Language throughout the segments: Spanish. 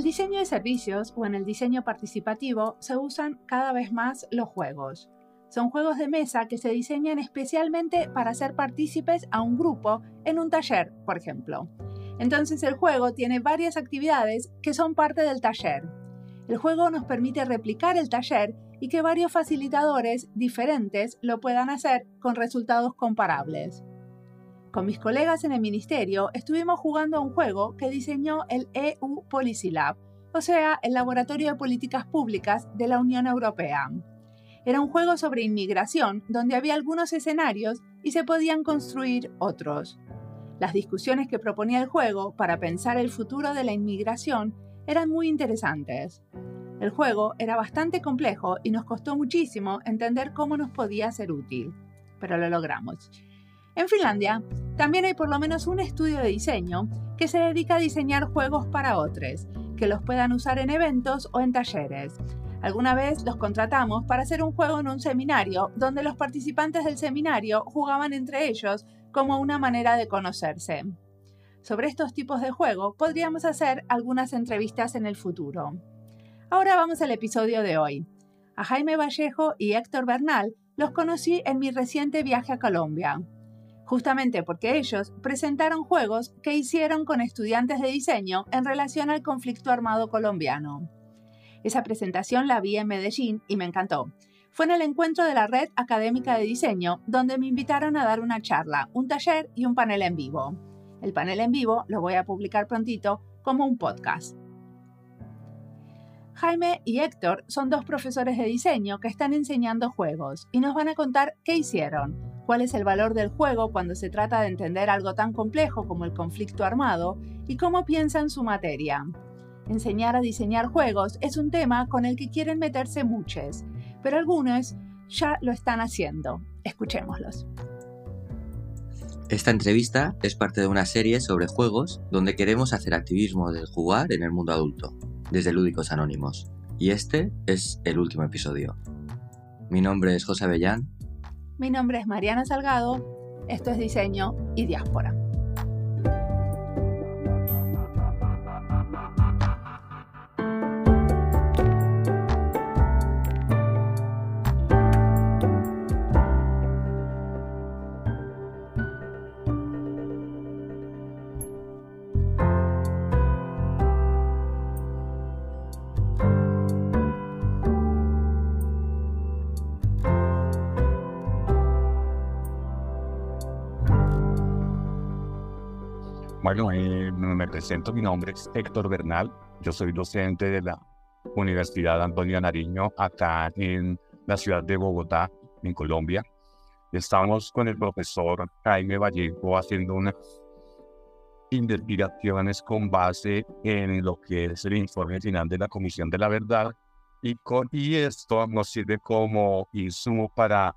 El diseño de servicios o en el diseño participativo se usan cada vez más los juegos. Son juegos de mesa que se diseñan especialmente para hacer partícipes a un grupo en un taller, por ejemplo. Entonces el juego tiene varias actividades que son parte del taller. El juego nos permite replicar el taller y que varios facilitadores diferentes lo puedan hacer con resultados comparables. Con mis colegas en el ministerio estuvimos jugando a un juego que diseñó el EU Policy Lab, o sea, el Laboratorio de Políticas Públicas de la Unión Europea. Era un juego sobre inmigración donde había algunos escenarios y se podían construir otros. Las discusiones que proponía el juego para pensar el futuro de la inmigración eran muy interesantes. El juego era bastante complejo y nos costó muchísimo entender cómo nos podía ser útil, pero lo logramos. En Finlandia también hay por lo menos un estudio de diseño que se dedica a diseñar juegos para otros, que los puedan usar en eventos o en talleres. Alguna vez los contratamos para hacer un juego en un seminario donde los participantes del seminario jugaban entre ellos como una manera de conocerse. Sobre estos tipos de juego podríamos hacer algunas entrevistas en el futuro. Ahora vamos al episodio de hoy. A Jaime Vallejo y Héctor Bernal los conocí en mi reciente viaje a Colombia justamente porque ellos presentaron juegos que hicieron con estudiantes de diseño en relación al conflicto armado colombiano. Esa presentación la vi en Medellín y me encantó. Fue en el encuentro de la Red Académica de Diseño, donde me invitaron a dar una charla, un taller y un panel en vivo. El panel en vivo lo voy a publicar prontito como un podcast. Jaime y Héctor son dos profesores de diseño que están enseñando juegos y nos van a contar qué hicieron, cuál es el valor del juego cuando se trata de entender algo tan complejo como el conflicto armado y cómo piensan su materia. Enseñar a diseñar juegos es un tema con el que quieren meterse muchos, pero algunos ya lo están haciendo. Escuchémoslos. Esta entrevista es parte de una serie sobre juegos donde queremos hacer activismo del jugar en el mundo adulto, desde Lúdicos Anónimos. Y este es el último episodio. Mi nombre es José Avellán mi nombre es Mariana Salgado, esto es Diseño y Diáspora. Bueno, eh, me presento, mi nombre es Héctor Bernal, yo soy docente de la Universidad Antonio Nariño acá en la ciudad de Bogotá, en Colombia. Estamos con el profesor Jaime Vallejo haciendo unas investigaciones con base en lo que es el informe final de la Comisión de la Verdad y, con, y esto nos sirve como insumo para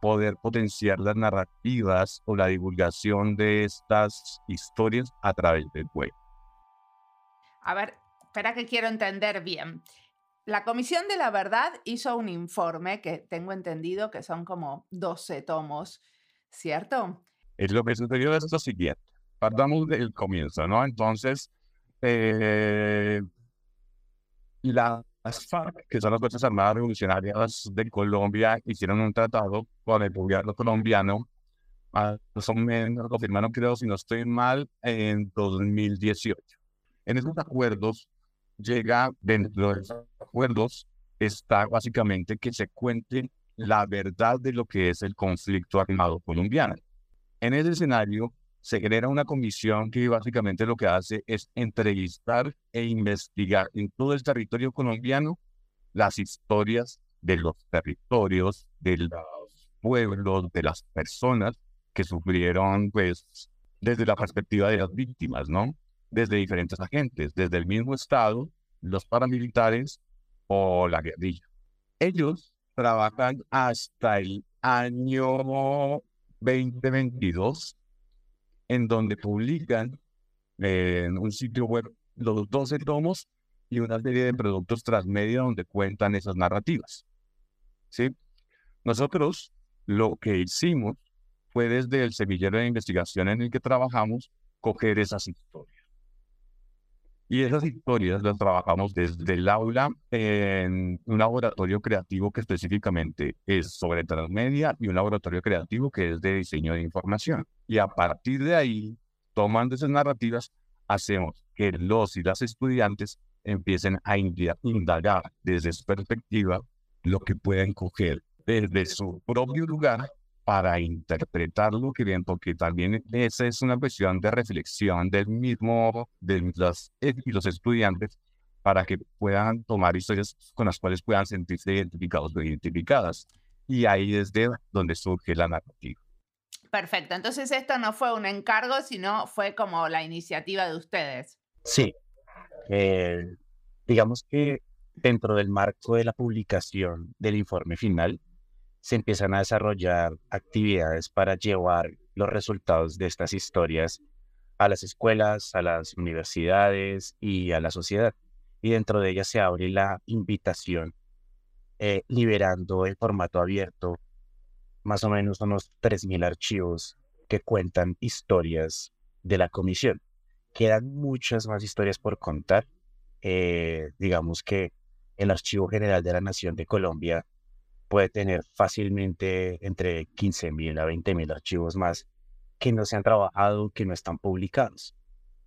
poder potenciar las narrativas o la divulgación de estas historias a través del web. A ver, espera que quiero entender bien. La Comisión de la Verdad hizo un informe que tengo entendido que son como 12 tomos, ¿cierto? Es lo que sucedió es lo siguiente. Partamos del comienzo, ¿no? Entonces, eh, la las FARC, que son las Fuerzas Armadas Revolucionarias de Colombia, hicieron un tratado con el gobierno colombiano, más o menos lo firmaron, creo, si no estoy mal, en 2018. En esos acuerdos llega, dentro de esos acuerdos, está básicamente que se cuente la verdad de lo que es el conflicto armado colombiano. En ese escenario, se genera una comisión que básicamente lo que hace es entrevistar e investigar en todo el territorio colombiano las historias de los territorios, de los pueblos, de las personas que sufrieron, pues, desde la perspectiva de las víctimas, ¿no? Desde diferentes agentes, desde el mismo Estado, los paramilitares o la guerrilla. Ellos trabajan hasta el año 2022 en donde publican en un sitio web los 12 tomos y una serie de productos transmedia donde cuentan esas narrativas. ¿Sí? Nosotros lo que hicimos fue desde el semillero de investigación en el que trabajamos, coger esas historias. Y esas historias las trabajamos desde el aula en un laboratorio creativo que específicamente es sobre transmedia y un laboratorio creativo que es de diseño de información. Y a partir de ahí, tomando esas narrativas, hacemos que los y las estudiantes empiecen a indagar desde su perspectiva lo que pueden coger desde su propio lugar para interpretarlo que bien, porque también esa es una cuestión de reflexión del mismo, de los, y los estudiantes, para que puedan tomar historias con las cuales puedan sentirse identificados o identificadas. Y ahí es de donde surge la narrativa. Perfecto, entonces esto no fue un encargo, sino fue como la iniciativa de ustedes. Sí, eh, digamos que dentro del marco de la publicación del informe final, se empiezan a desarrollar actividades para llevar los resultados de estas historias a las escuelas, a las universidades y a la sociedad. Y dentro de ellas se abre la invitación, eh, liberando en formato abierto más o menos unos 3.000 archivos que cuentan historias de la comisión. Quedan muchas más historias por contar. Eh, digamos que el Archivo General de la Nación de Colombia puede tener fácilmente entre 15.000 a 20.000 archivos más que no se han trabajado, que no están publicados,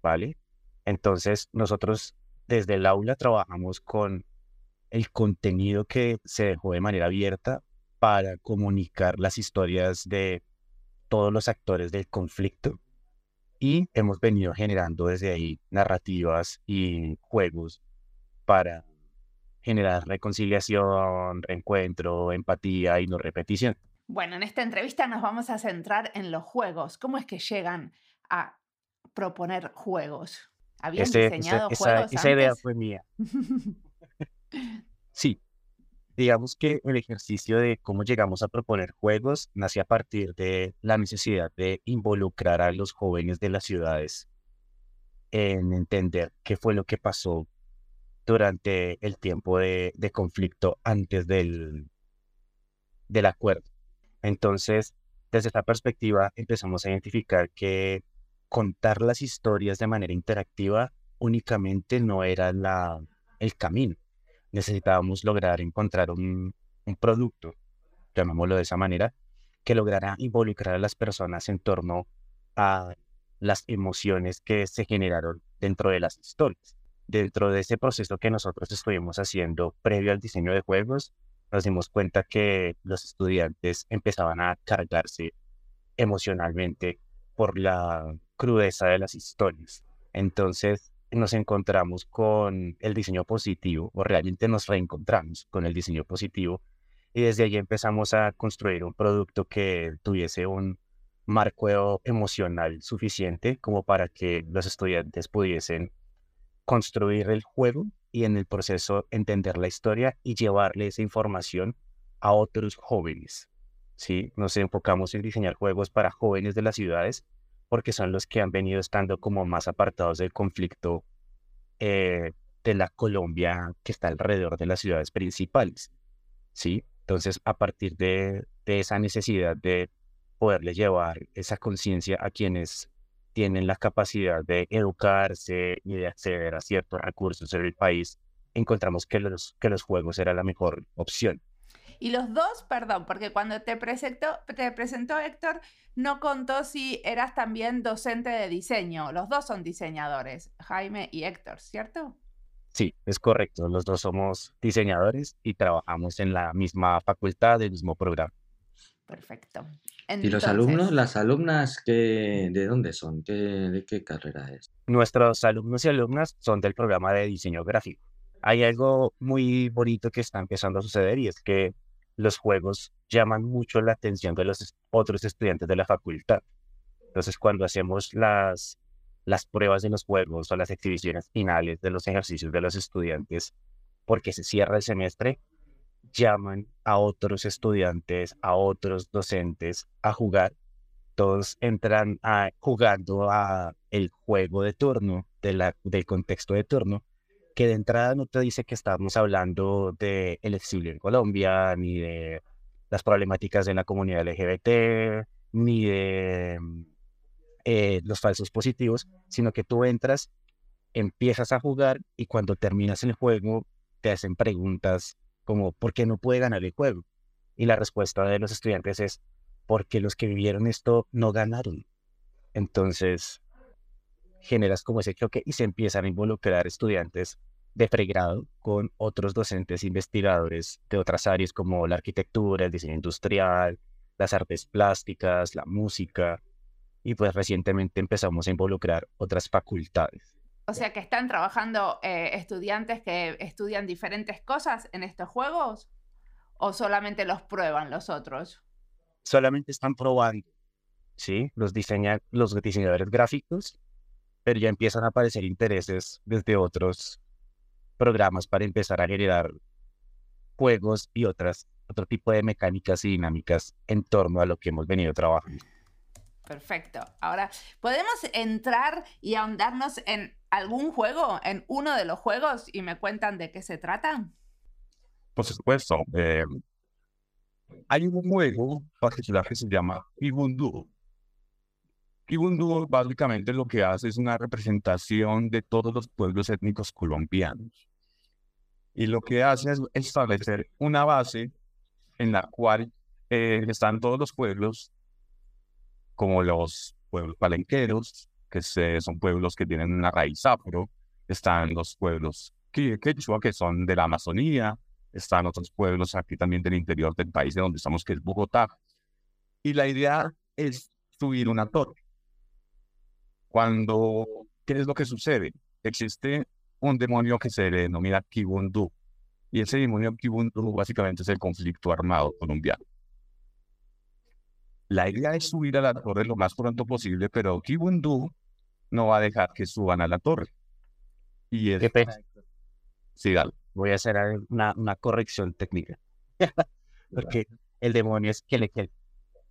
¿vale? Entonces, nosotros desde el aula trabajamos con el contenido que se dejó de manera abierta para comunicar las historias de todos los actores del conflicto y hemos venido generando desde ahí narrativas y juegos para generar reconciliación, reencuentro, empatía y no repetición. Bueno, en esta entrevista nos vamos a centrar en los juegos. ¿Cómo es que llegan a proponer juegos? ¿Habían diseñado juegos? Esa, idea fue mía. sí, digamos que el ejercicio de cómo llegamos a proponer juegos nace a partir de la necesidad de involucrar a los jóvenes de las ciudades en entender qué fue lo que pasó durante el tiempo de, conflicto antes del, acuerdo. Entonces, desde esta perspectiva, empezamos a identificar que contar las historias de manera interactiva únicamente no era el camino. Necesitábamos lograr encontrar un, un producto, llamémoslo de esa manera, que lograra involucrar a las personas en torno a las emociones que se generaron dentro de las historias dentro de ese proceso que nosotros estuvimos haciendo previo al diseño de juegos, nos dimos cuenta que los estudiantes empezaban a cargarse emocionalmente por la crudeza de las historias. Entonces nos encontramos con el diseño positivo, o realmente nos reencontramos con el diseño positivo, y desde ahí empezamos a construir un producto que tuviese un marco emocional suficiente como para que los estudiantes pudiesen construir el juego y en el proceso entender la historia y llevarle esa información a otros jóvenes. ¿sí? Nos enfocamos en diseñar juegos para jóvenes de las ciudades porque son los que han venido estando como más apartados del conflicto eh, de la Colombia que está alrededor de las ciudades principales. ¿sí? Entonces, a partir de, de esa necesidad de poderle llevar esa conciencia a quienes tienen la capacidad de educarse y de acceder a ciertos recursos en el país, encontramos que los, que los juegos era la mejor opción. Y los dos, perdón, porque cuando te presentó, te presentó Héctor, no contó si eras también docente de diseño. Los dos son diseñadores, Jaime y Héctor, ¿cierto? Sí, es correcto. Los dos somos diseñadores y trabajamos en la misma facultad, del mismo programa. Perfecto. ¿Y los alumnos, las alumnas, qué, de dónde son? ¿Qué, ¿De qué carrera es? Nuestros alumnos y alumnas son del programa de diseño gráfico. Hay algo muy bonito que está empezando a suceder y es que los juegos llaman mucho la atención de los otros estudiantes de la facultad. Entonces, cuando hacemos las, las pruebas de los juegos o las exhibiciones finales de los ejercicios de los estudiantes, porque se cierra el semestre, llaman a otros estudiantes, a otros docentes a jugar. Todos entran a, jugando a el juego de turno, del contexto de turno, que de entrada no te dice que estamos hablando de el exilio en Colombia, ni de las problemáticas de la comunidad LGBT, ni de eh, los falsos positivos, sino que tú entras empiezas a jugar y cuando terminas el juego te hacen preguntas como ¿por qué no puede ganar el juego? Y la respuesta de los estudiantes es porque los que vivieron esto no ganaron. Entonces generas como ese choque y se empiezan a involucrar estudiantes de pregrado con otros docentes investigadores de otras áreas como la arquitectura, el diseño industrial, las artes plásticas, la música, y pues recientemente empezamos a involucrar otras facultades. O sea que están trabajando eh, estudiantes que estudian diferentes cosas en estos juegos o solamente los prueban los otros? Solamente están probando, ¿sí? Los, diseñan, los diseñadores gráficos, pero ya empiezan a aparecer intereses desde otros programas para empezar a generar juegos y otras, otro tipo de mecánicas y dinámicas en torno a lo que hemos venido trabajando. Perfecto. Ahora, ¿podemos entrar y ahondarnos en algún juego, en uno de los juegos, y me cuentan de qué se trata? Por supuesto. Eh, hay un juego particular que se llama Kibundu. Kibundu básicamente lo que hace es una representación de todos los pueblos étnicos colombianos. Y lo que hace es establecer una base en la cual eh, están todos los pueblos como los pueblos palenqueros, que son pueblos que tienen una raíz afro, están los pueblos quechua, que son de la Amazonía, están otros pueblos aquí también del interior del país de donde estamos, que es Bogotá. Y la idea es subir una torre. Cuando, ¿qué es lo que sucede? Existe un demonio que se denomina Kibundu. Y ese demonio Kibundu básicamente es el conflicto armado colombiano. La idea es subir a la torre lo más pronto posible, pero Kibundu no va a dejar que suban a la torre. Y es... Qué. Sí, dale. Voy a hacer una, una corrección técnica. Porque el demonio es Kelekele.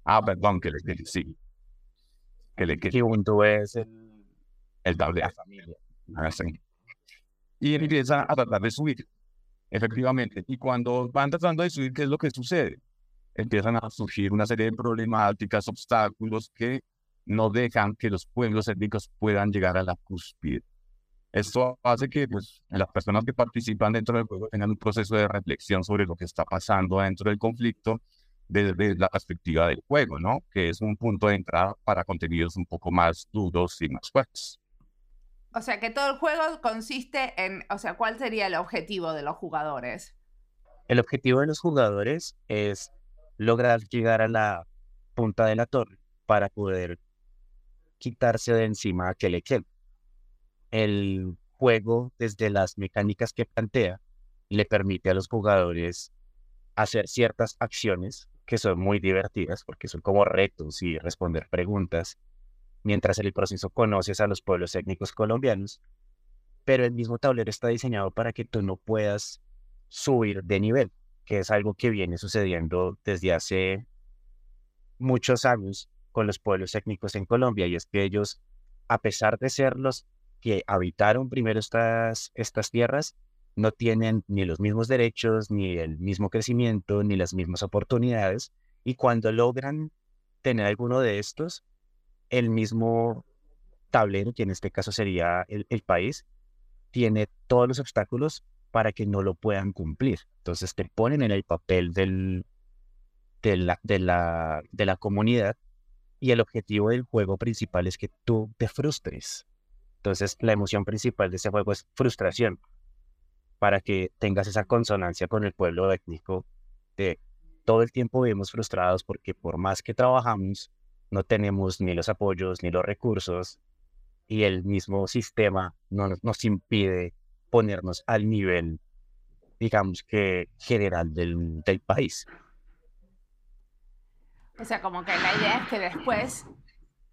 Ah, perdón, Kelekele, sí. Kelekele. Kibundu es el... El de La familia. Ah, y empieza a tratar de subir. Efectivamente. Y cuando van tratando de subir, ¿qué es lo que sucede? Empiezan a surgir una serie de problemáticas, obstáculos que no dejan que los pueblos étnicos puedan llegar a la cúspide. Esto hace que pues, las personas que participan dentro del juego tengan un proceso de reflexión sobre lo que está pasando dentro del conflicto desde la perspectiva del juego, ¿no? Que es un punto de entrada para contenidos un poco más duros y más fuertes. O sea, que todo el juego consiste en, o sea, ¿cuál sería el objetivo de los jugadores? El objetivo de los jugadores es lograr llegar a la punta de la torre para poder quitarse de encima a Kelekele. El juego, desde las mecánicas que plantea, le permite a los jugadores hacer ciertas acciones que son muy divertidas porque son como retos y responder preguntas, mientras en el proceso conoces a los pueblos étnicos colombianos, pero el mismo tablero está diseñado para que tú no puedas subir de nivel que es algo que viene sucediendo desde hace muchos años con los pueblos étnicos en Colombia, y es que ellos, a pesar de ser los que habitaron primero estas, estas tierras, no tienen ni los mismos derechos, ni el mismo crecimiento, ni las mismas oportunidades, y cuando logran tener alguno de estos, el mismo tablero, que en este caso sería el, el país, tiene todos los obstáculos para que no lo puedan cumplir. Entonces te ponen en el papel de la comunidad y el objetivo del juego principal es que tú te frustres. Entonces la emoción principal de ese juego es frustración, para que tengas esa consonancia con el pueblo étnico de todo el tiempo vivimos frustrados porque por más que trabajamos, no tenemos ni los apoyos ni los recursos y el mismo sistema no, nos impide ponernos al nivel, digamos que general del, del país. O sea, como que la idea es que después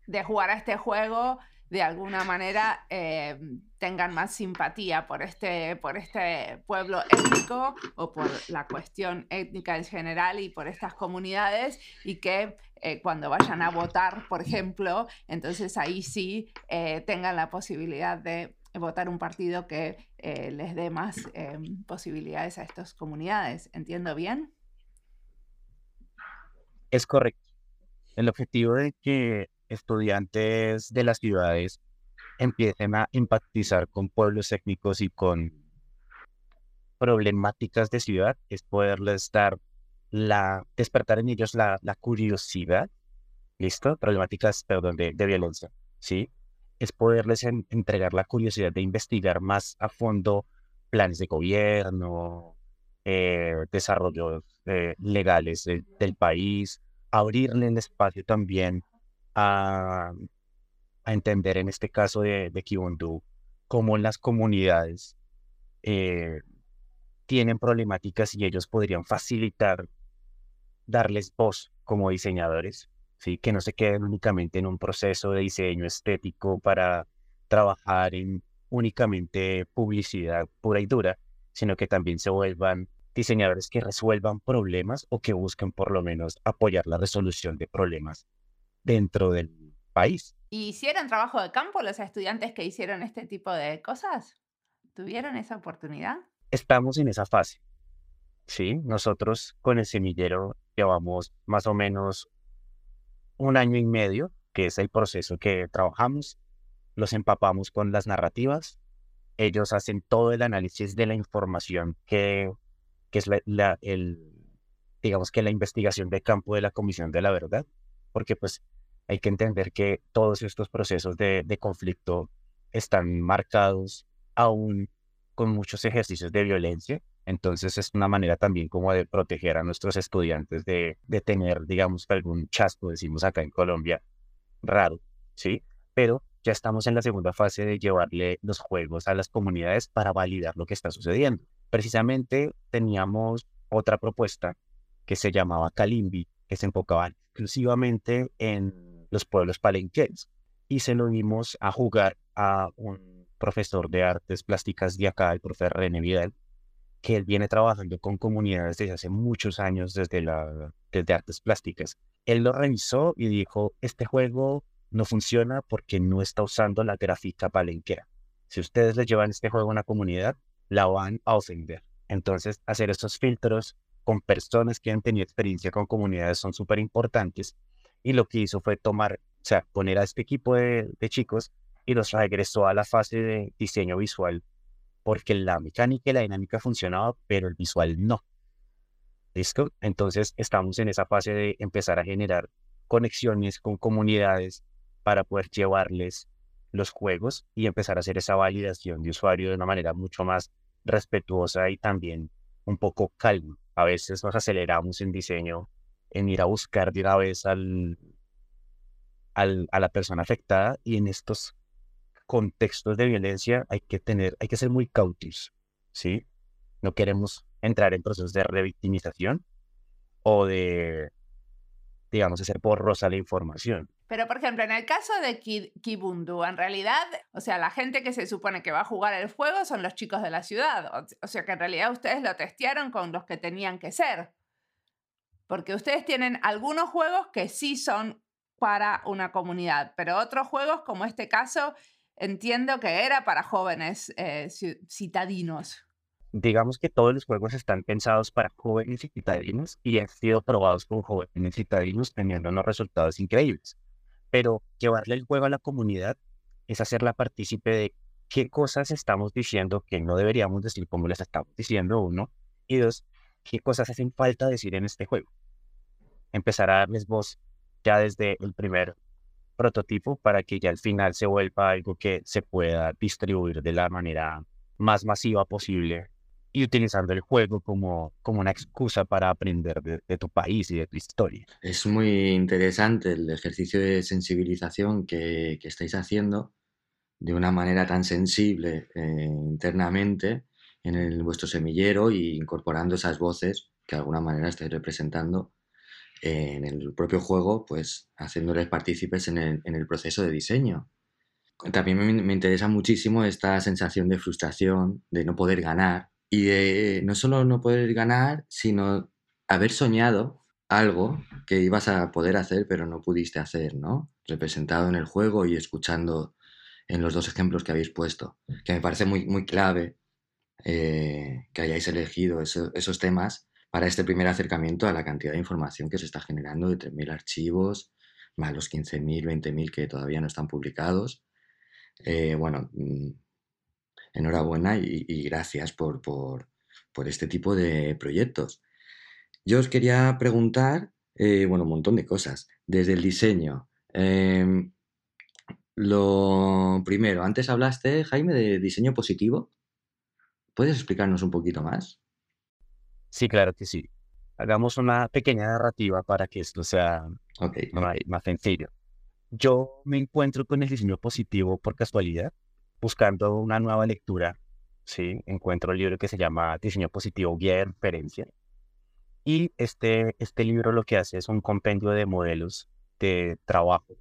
de jugar a este juego, de alguna manera eh, tengan más simpatía por este, por este pueblo étnico o por la cuestión étnica en general y por estas comunidades y que eh, cuando vayan a votar, por ejemplo, entonces ahí sí eh, tengan la posibilidad de votar un partido que eh, les dé más em, posibilidades a estas comunidades. ¿Entiendo bien? Es correcto. El objetivo de que estudiantes de las ciudades empiecen a empatizar con pueblos étnicos y con problemáticas de ciudad, es poderles dar la, despertar en ellos la, la curiosidad, ¿listo? Problemáticas, perdón, de, de violencia, ¿sí? Es poderles entregar la curiosidad de investigar más a fondo planes de gobierno, eh, desarrollos eh, legales del país, abrirle el espacio también a, entender en este caso de, de Kibundu cómo las comunidades eh, tienen problemáticas y ellos podrían facilitar, darles voz como diseñadores, ¿sí? que no se queden únicamente en un proceso de diseño estético para trabajar en únicamente publicidad pura y dura, sino que también se vuelvan diseñadores que resuelvan problemas o que busquen por lo menos apoyar la resolución de problemas dentro del país. ¿Y hicieron trabajo de campo los estudiantes que hicieron este tipo de cosas? ¿Tuvieron esa oportunidad? Estamos en esa fase. Sí, nosotros con el semillero llevamos más o menos un año y medio, que es el proceso que trabajamos. Los empapamos con las narrativas. Ellos hacen todo el análisis de la información que que es la, el, digamos que la investigación de campo de la Comisión de la Verdad, porque pues hay que entender que todos estos procesos de, de conflicto están marcados aún con muchos ejercicios de violencia, entonces es una manera también como de proteger a nuestros estudiantes de, tener, digamos, algún chasco, decimos acá en Colombia, raro, ¿sí? Pero ya estamos en la segunda fase de llevarle los juegos a las comunidades para validar lo que está sucediendo. Precisamente teníamos otra propuesta que se llamaba Kalimbi, que se enfocaba exclusivamente en los pueblos palenqueros. Y se lo dimos a jugar a un profesor de artes plásticas de acá, el profesor René Vidal, que él viene trabajando con comunidades desde hace muchos años desde, la, desde artes plásticas. Él lo revisó y dijo, este juego no funciona porque no está usando la gráfica palenquera. Si ustedes le llevan este juego a una comunidad, la van a ofender. Entonces, hacer estos filtros con personas que han tenido experiencia con comunidades son súper importantes. Y lo que hizo fue tomar, o sea, poner a este equipo de, chicos y los regresó a la fase de diseño visual, porque la mecánica y la dinámica funcionaba, pero el visual no. ¿Listo? Entonces estamos en esa fase de empezar a generar conexiones con comunidades para poder llevarles los juegos y empezar a hacer esa validación de usuario de una manera mucho más respetuosa y también un poco calma. A veces nos aceleramos en diseño, en ir a buscar de una vez al, al, a la persona afectada y en estos contextos de violencia hay que tener, hay que ser muy cautos, ¿sí? No queremos entrar en procesos de revictimización o de, digamos, hacer borrosa la información. Pero, por ejemplo, en el caso de Kibundu, en realidad, o sea, la gente que se supone que va a jugar el juego son los chicos de la ciudad. O, sea, que en realidad ustedes lo testearon con los que tenían que ser. Porque ustedes tienen algunos juegos que sí son para una comunidad, pero otros juegos, como este caso, entiendo que era para jóvenes eh, citadinos. Digamos que todos los juegos están pensados para jóvenes citadinos y han sido probados con jóvenes citadinos teniendo unos resultados increíbles pero llevarle el juego a la comunidad es hacerla partícipe de qué cosas estamos diciendo que no deberíamos decir como les estamos diciendo, uno, y dos, qué cosas hacen falta decir en este juego. Empezar a darles voz ya desde el primer prototipo para que ya al final se vuelva algo que se pueda distribuir de la manera más masiva posible y utilizando el juego como, como una excusa para aprender de, tu país y de tu historia. Es muy interesante el ejercicio de sensibilización que, que estáis haciendo de una manera tan sensible eh, internamente en el, vuestro semillero y incorporando esas voces que de alguna manera estáis representando en el propio juego, pues haciéndoles partícipes en el, proceso de diseño. También me, interesa muchísimo esta sensación de frustración, de no poder ganar, y de no solo no poder ganar, sino haber soñado algo que ibas a poder hacer pero no pudiste hacer, ¿no? Representado en el juego y escuchando en los dos ejemplos que habéis puesto, que me parece muy, muy clave eh, que hayáis elegido esos temas para este primer acercamiento a la cantidad de información que se está generando de 3.000 archivos, más los 15.000, 20.000 que todavía no están publicados, Eh, bueno, mm, enhorabuena y, gracias por, por, este tipo de proyectos. Yo os quería preguntar, eh, bueno, un montón de cosas, desde el diseño. Em, lo primero, antes hablaste, Jaime, de diseño positivo. ¿Puedes explicarnos un poquito más? Sí, claro que sí. Hagamos una pequeña narrativa para que esto sea más sencillo. Yo me encuentro con el diseño positivo por casualidad, buscando una nueva lectura. Sí, encuentro un libro que se llama Diseño Positivo, Guía de Referencia. Y este, este libro lo que hace es un compendio de modelos de trabajo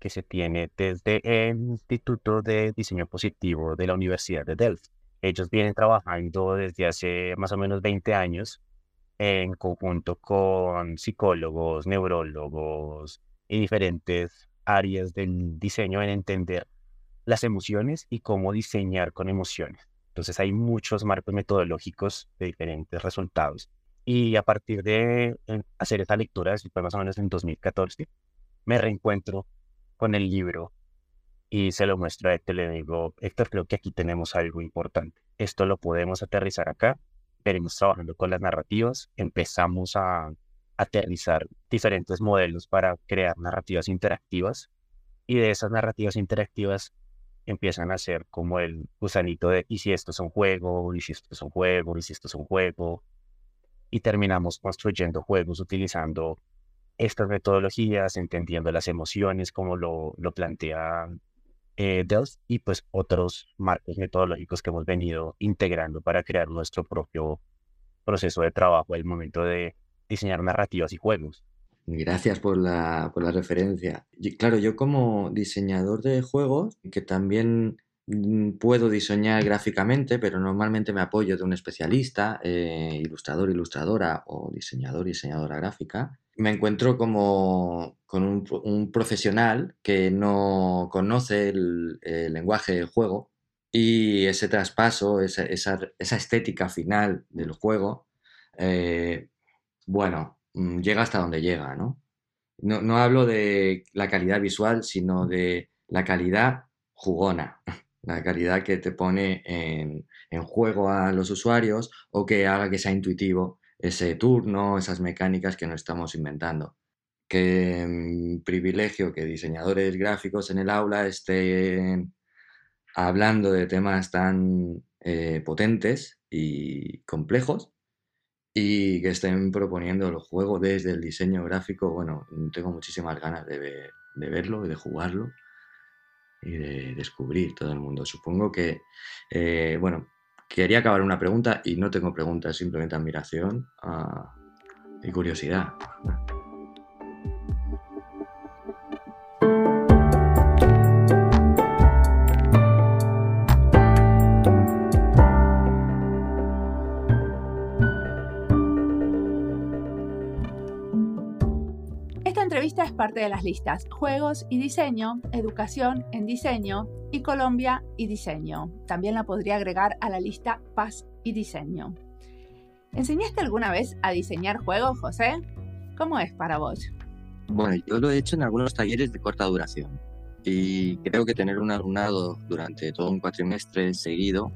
que se tiene desde el Instituto de Diseño Positivo de la Universidad de Delft. Ellos vienen trabajando desde hace más o menos 20 años en conjunto con psicólogos, neurólogos y diferentes áreas del diseño en entender las emociones y cómo diseñar con emociones. Entonces hay muchos marcos metodológicos de diferentes resultados. Y a partir de eh, hacer esta lectura, fue más o menos en 2014, me reencuentro con el libro y se lo muestro a Héctor. Le digo, Héctor, creo que aquí tenemos algo importante. Esto lo podemos aterrizar acá. Venimos trabajando con las narrativas, empezamos a aterrizar diferentes modelos para crear narrativas interactivas. Y de esas narrativas interactivas empiezan a ser como el gusanito de y si esto es un juego, y si esto es un juego, y si esto es un juego, y terminamos construyendo juegos utilizando estas metodologías, entendiendo las emociones como lo, lo plantea eh, y pues otros marcos metodológicos que hemos venido integrando para crear nuestro propio proceso de trabajo al momento de diseñar narrativas y juegos. Gracias por la, por la referencia. claro, yo como diseñador de juegos, que también mm, puedo diseñar gráficamente, pero normalmente me apoyo de un especialista, eh, ilustrador, ilustradora o diseñador, diseñadora gráfica, me encuentro como con un, profesional que no conoce el, lenguaje del juego y ese traspaso, esa, estética final del juego, eh, bueno, mm, llega hasta donde llega, ¿no? ¿no? hablo de la calidad visual, sino de la calidad jugona, la calidad que te pone en, en juego a los usuarios o que haga que sea intuitivo ese turno, esas mecánicas que no estamos inventando. Qué mm, privilegio que diseñadores gráficos en el aula estén hablando de temas tan eh, potentes y complejos y que estén proponiendo el juego desde el diseño gráfico. Bueno, tengo muchísimas ganas de, verlo y de jugarlo y de descubrir todo el mundo. Supongo que, eh, bueno, Quería acabar una pregunta y no tengo preguntas, simplemente admiración ah, y curiosidad. Parte de las listas Juegos y Diseño, Educación en Diseño y Colombia y Diseño. También la podría agregar a la lista Paz y Diseño. ¿Enseñaste alguna vez a diseñar juegos, José? ¿Cómo es para vos? Bueno, yo lo he hecho en algunos talleres de corta duración y creo que tener un alumnado durante todo un cuatrimestre seguido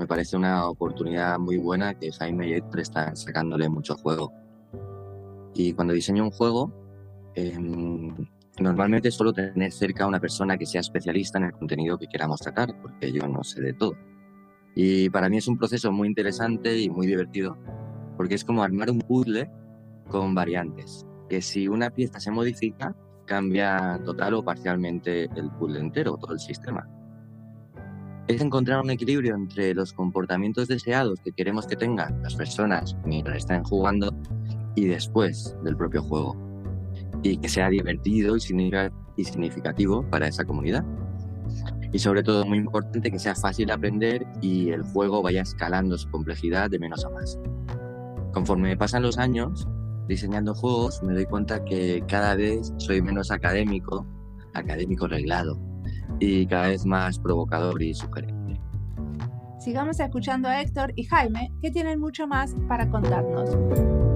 me parece una oportunidad muy buena que Jaime y Héctor están sacándole mucho juego. Y cuando diseño un juego, em, Normalmente suelo tener cerca a una persona que sea especialista en el contenido que queramos tratar, porque yo no sé de todo. Y para mí es un proceso muy interesante y muy divertido, porque es como armar un puzzle con variantes, que si una pieza se modifica, cambia total o parcialmente el puzzle entero, todo el sistema. Es encontrar un equilibrio entre los comportamientos deseados que queremos que tengan las personas mientras están jugando y después del propio juego y que sea divertido y significativo para esa comunidad. Y sobre todo, muy importante, que sea fácil de aprender y el juego vaya escalando su complejidad de menos a más. Conforme pasan los años diseñando juegos, me doy cuenta que cada vez soy menos académico, académico reglado, y cada vez más provocador y sugerente. Sigamos escuchando a Héctor y Jaime, que tienen mucho más para contarnos.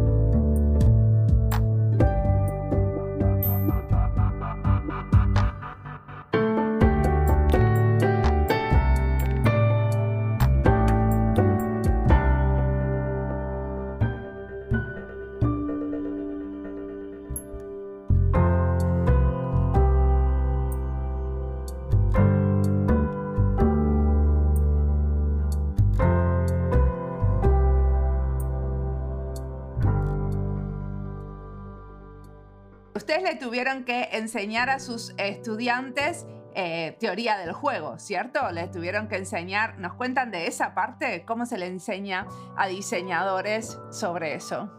Tuvieron que enseñar a sus estudiantes eh, teoría del juego, ¿cierto? Les tuvieron que enseñar, ¿nos cuentan de esa parte? ¿Cómo se le enseña a diseñadores sobre eso?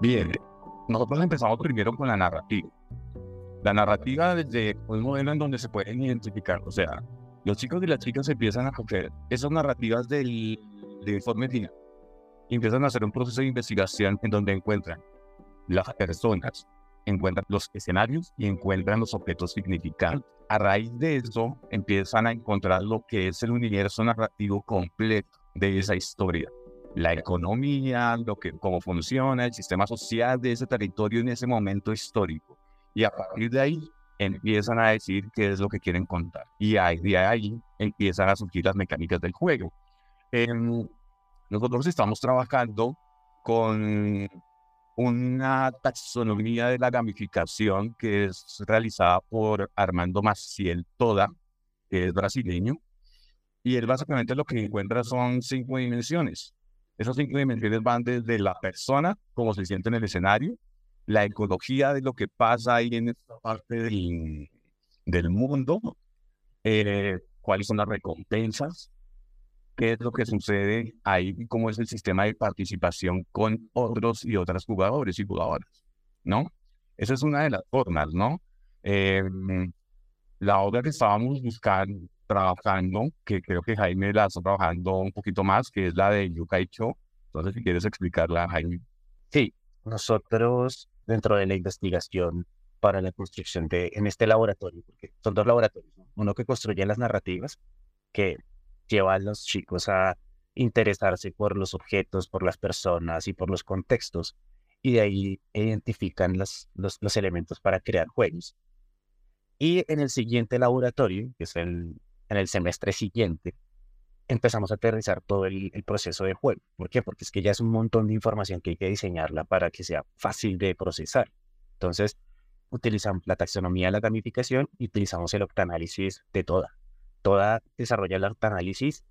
Bien, nosotros empezamos primero con la narrativa. La narrativa desde un modelo en donde se pueden identificar, o sea, los chicos y las chicas empiezan a coger esas narrativas del, del informe final y empiezan a hacer un proceso de investigación en donde encuentran las personas, encuentran los escenarios y encuentran los objetos significantes. A raíz de eso, empiezan a encontrar lo que es el universo narrativo completo de esa historia. La economía, lo que, cómo funciona, el sistema social de ese territorio en ese momento histórico. Y a partir de ahí empiezan a decir qué es lo que quieren contar. Y ahí, de ahí empiezan a surgir las mecánicas del juego. nosotros estamos trabajando con una taxonomía de la gamificación que es realizada por Armando Maciel Toda, que es brasileño, y él básicamente lo que encuentra son cinco dimensiones. Esas cinco dimensiones van desde la persona, cómo se siente en el escenario, la ecología de lo que pasa ahí en esta parte del, del mundo, eh, cuáles son las recompensas, qué es lo que sucede ahí cómo es el sistema de participación con otros y otras jugadores y jugadoras, ¿no? Esa es una de las formas, ¿no? Em, la otra que estábamos buscando, trabajando, que creo que Jaime la está trabajando un poquito más, que es la de Yukai Cho. Entonces, si quieres explicarla, Jaime. Sí, nosotros dentro de la investigación para la construcción de, en este laboratorio, porque son dos laboratorios, uno que construye las narrativas, que lleva los chicos a interesarse por los objetos, por las personas y por los contextos, y de ahí identifican los, los, elementos para crear juegos. Y en el siguiente laboratorio, que es el, en el semestre siguiente, empezamos a aterrizar todo el, el, proceso de juego. ¿Por qué? Porque es que ya es un montón de información que hay que diseñarla para que sea fácil de procesar. Entonces, utilizamos la taxonomía la gamificación y utilizamos el octanálisis de toda toda desarrolla el análisis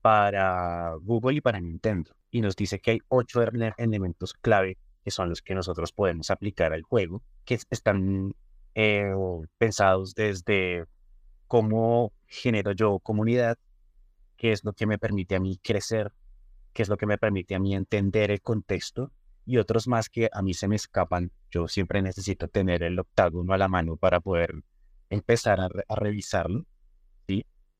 para Google y para Nintendo. Y nos dice que hay ocho elementos clave que son los que nosotros podemos aplicar al juego, que están eh, pensados desde cómo genero yo comunidad, qué es lo que me permite a mí crecer, qué es lo que me permite a mí entender el contexto y otros más que a mí se me escapan. Yo siempre necesito tener el octágono a la mano para poder empezar a, a revisarlo.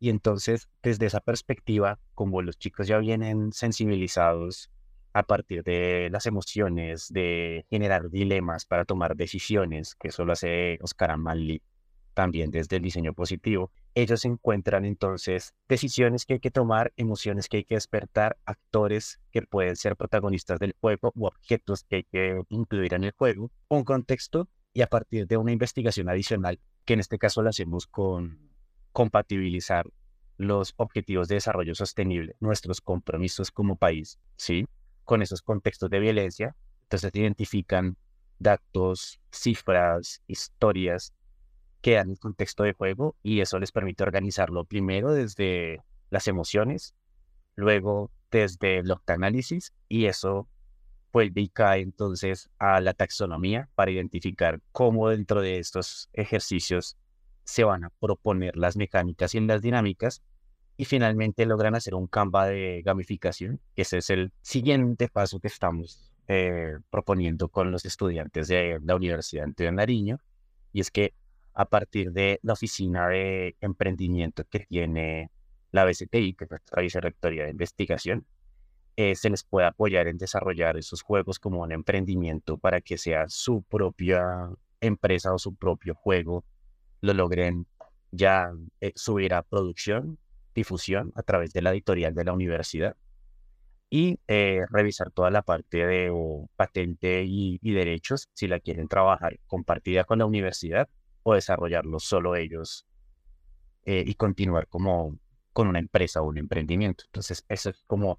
Y entonces, desde esa perspectiva, como los chicos ya vienen sensibilizados a partir de las emociones, de generar dilemas para tomar decisiones, que eso lo hace Oscar Amalli también desde el diseño positivo, ellos encuentran entonces decisiones que hay que tomar, emociones que hay que despertar, actores que pueden ser protagonistas del juego o objetos que hay que incluir en el juego, un contexto y a partir de una investigación adicional, que en este caso la hacemos con compatibilizar los objetivos de desarrollo sostenible, nuestros compromisos como país, ¿sí? Con esos contextos de violencia. Entonces identifican datos, cifras, historias que dan el contexto de juego y eso les permite organizarlo primero desde las emociones, luego desde el análisis y eso vuelve y cae entonces a la taxonomía para identificar cómo dentro de estos ejercicios se van a proponer las mecánicas y las dinámicas y finalmente logran hacer un Canva de gamificación, ese es el siguiente paso que estamos eh, proponiendo con los estudiantes de la Universidad de Nariño, y es que a partir de la oficina de emprendimiento que tiene la BCTI, que es la Vicerrectoría de Investigación, eh, se les puede apoyar en desarrollar esos juegos como un emprendimiento para que sea su propia empresa o su propio juego lo logren ya eh, subir a producción, difusión a través de la editorial de la universidad y eh, revisar toda la parte de patente y, derechos si la quieren trabajar compartida con la universidad o desarrollarlo solo ellos eh, y continuar como con una empresa o un emprendimiento. Entonces, eso es como,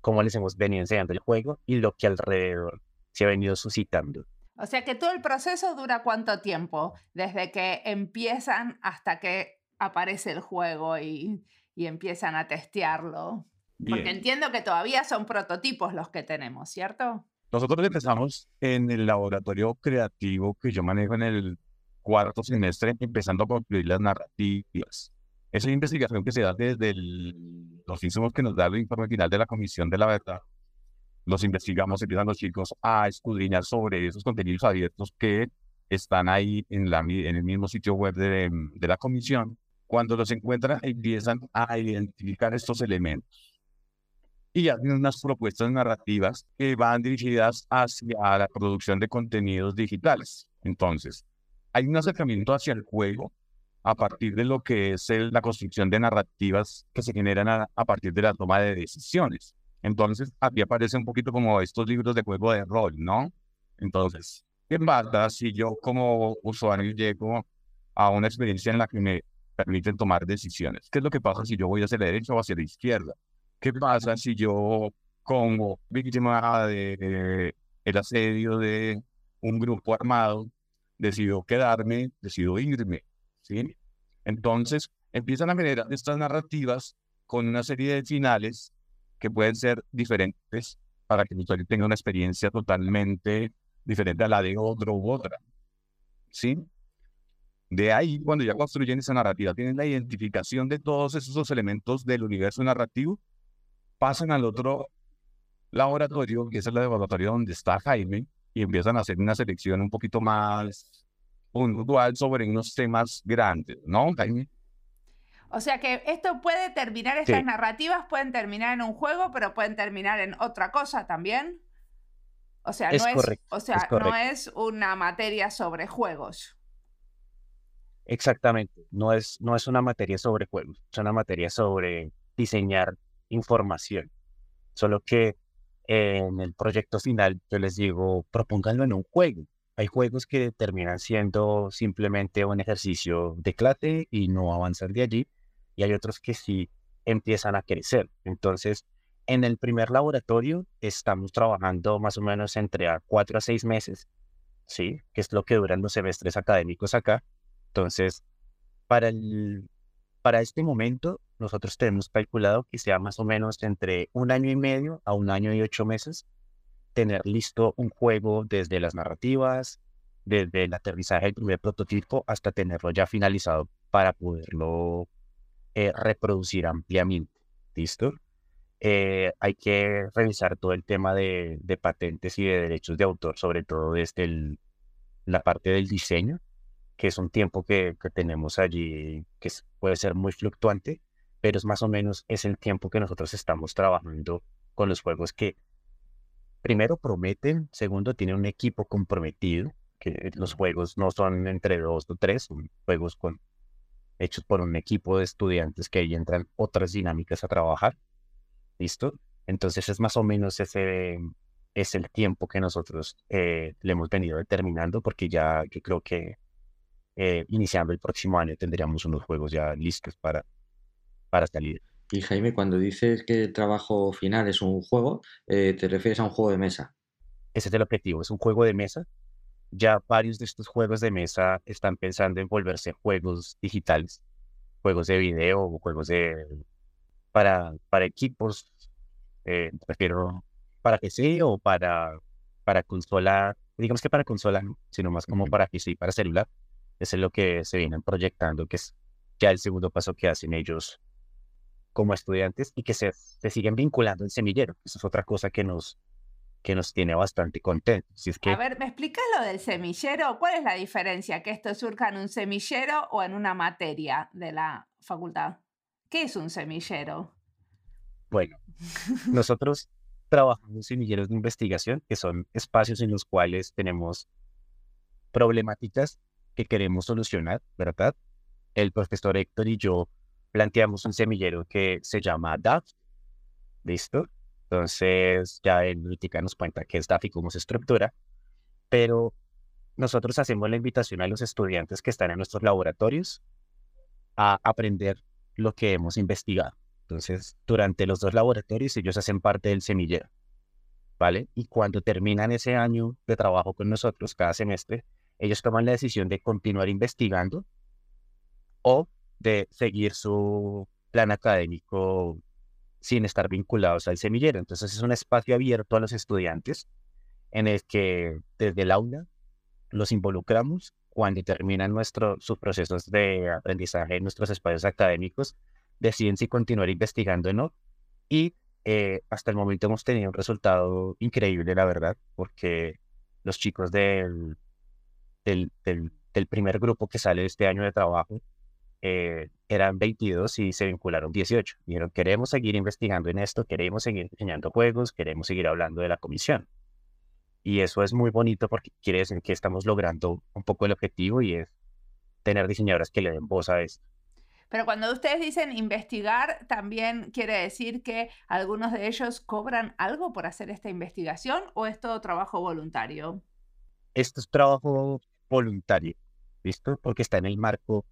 como les hemos venido enseñando el juego y lo que alrededor se ha venido suscitando. O sea que todo el proceso dura cuánto tiempo, desde que empiezan hasta que aparece el juego y, empiezan a testearlo. Porque entiendo que todavía son prototipos los que tenemos, ¿cierto? Nosotros empezamos en el laboratorio creativo que yo manejo en el cuarto semestre, empezando a construir las narrativas. Esa investigación que se da desde los insumos que nos da el informe final de la Comisión de la Verdad. Los investigamos, empiezan los chicos a escudriñar sobre esos contenidos abiertos que están ahí en, la, en el mismo sitio web de, de la comisión. Cuando los encuentran, empiezan a identificar estos elementos y hacen unas propuestas narrativas que van dirigidas hacia la producción de contenidos digitales. Entonces, hay un acercamiento hacia el juego a partir de lo que es la construcción de narrativas que se generan a, partir de la toma de decisiones. Entonces, aquí aparece un poquito como estos libros de juego de rol, ¿no? Entonces, ¿qué pasa si yo como usuario llego a una experiencia en la que me permiten tomar decisiones? ¿Qué es lo que pasa si yo voy hacia la derecha o hacia la izquierda? ¿Qué pasa si yo, como víctima de el asedio de un grupo armado, decido quedarme, decido irme? ¿sí? Entonces, empiezan a generar estas narrativas con una serie de finales que pueden ser diferentes para que el usuario tenga una experiencia totalmente diferente a la de otro u otra. ¿Sí? De ahí, cuando ya construyen esa narrativa, tienen la identificación de todos esos elementos del universo narrativo pasan al otro laboratorio, que es el laboratorio donde está Jaime, y empiezan a hacer una selección un poquito más puntual sobre unos temas grandes, ¿no, Jaime? O sea que esto puede terminar, estas narrativas pueden terminar en un juego, pero pueden terminar en otra cosa también. O sea, no es, o sea, no es una materia sobre juegos. Exactamente, no es, no es una materia sobre juegos, es una materia sobre diseñar información. Solo que en el proyecto final yo les digo, propónganlo en un juego. Hay juegos que terminan siendo simplemente un ejercicio de clase y no avanzan de allí, y hay otros que sí empiezan a crecer. Entonces, en el primer laboratorio estamos trabajando más o menos entre cuatro a seis meses, ¿sí? Que es lo que duran los semestres académicos acá. Entonces, para, el, para este momento nosotros tenemos calculado que sea más o menos entre un año y medio a un año y ocho meses tener listo un juego desde las narrativas, desde el aterrizaje del primer prototipo hasta tenerlo ya finalizado para poderlo eh, reproducir ampliamente. ¿Listo? Eh, hay que revisar todo el tema de, patentes y de derechos de autor, sobre todo desde la parte del diseño, que es un tiempo que, que tenemos allí que puede ser muy fluctuante pero es más o menos es el tiempo que nosotros estamos trabajando con los juegos que primero prometen, segundo tienen un equipo comprometido, que los juegos no son entre dos o tres, son juegos con, hechos por un equipo de estudiantes que ahí entran otras dinámicas a trabajar. ¿Listo? Entonces es más o menos ese es el tiempo que nosotros eh, le hemos venido determinando porque ya yo creo que eh, iniciando el próximo año tendríamos unos juegos ya listos para, para salir. Y Jaime, cuando dices que el trabajo final es un juego, eh, ¿te refieres a un juego de mesa? Ese es el objetivo, es un juego de mesa. Ya varios de estos juegos de mesa están pensando en volverse juegos digitales, juegos de video o juegos de para, para equipos, eh, prefiero para PC o para, para consola, digamos que para consola, no, sino más como para PC y para celular. Eso es lo que se vienen proyectando, que es ya el segundo paso que hacen ellos como estudiantes y que se, se siguen vinculando en semillero. Eso es otra cosa que nos, que nos tiene bastante contentos. es que... A ver, ¿me explicas lo del semillero? ¿Cuál es la diferencia que esto surja en un semillero o en una materia de la facultad? ¿Qué es un semillero? Bueno, nosotros trabajamos en semilleros de investigación, que son espacios en los cuales tenemos problemáticas que queremos solucionar, ¿verdad? El profesor Héctor y yo planteamos un semillero que se llama DAF. ¿Listo? Entonces ya en Lutica nos cuenta qué es DAF y cómo se estructura. Pero nosotros hacemos la invitación a los estudiantes que están en nuestros laboratorios a aprender lo que hemos investigado. Entonces, durante los dos laboratorios ellos hacen parte del semillero. ¿Vale? Y cuando terminan ese año de trabajo con nosotros cada semestre, ellos toman la decisión de continuar investigando o de seguir su plan académico sin estar vinculados al semillero. Entonces es un espacio abierto a los estudiantes en el que desde el aula los involucramos cuando terminan nuestro, sus procesos de aprendizaje en nuestros espacios académicos, deciden si continuar investigando o no. Y eh, hasta el momento hemos tenido un resultado increíble, la verdad, porque los chicos del, del, del, primer grupo que sale este año de trabajo eh, eran 22 y se vincularon 18. Dijeron, queremos seguir investigando en esto, queremos seguir enseñando juegos, queremos seguir hablando de la comisión. Y eso es muy bonito porque quiere decir que estamos logrando un poco el objetivo y es tener diseñadoras que le den voz a esto. Pero cuando ustedes dicen investigar, también quiere decir que algunos de ellos cobran algo por hacer esta investigación o es todo trabajo voluntario? Esto es trabajo voluntario, ¿listo? Porque está en el marco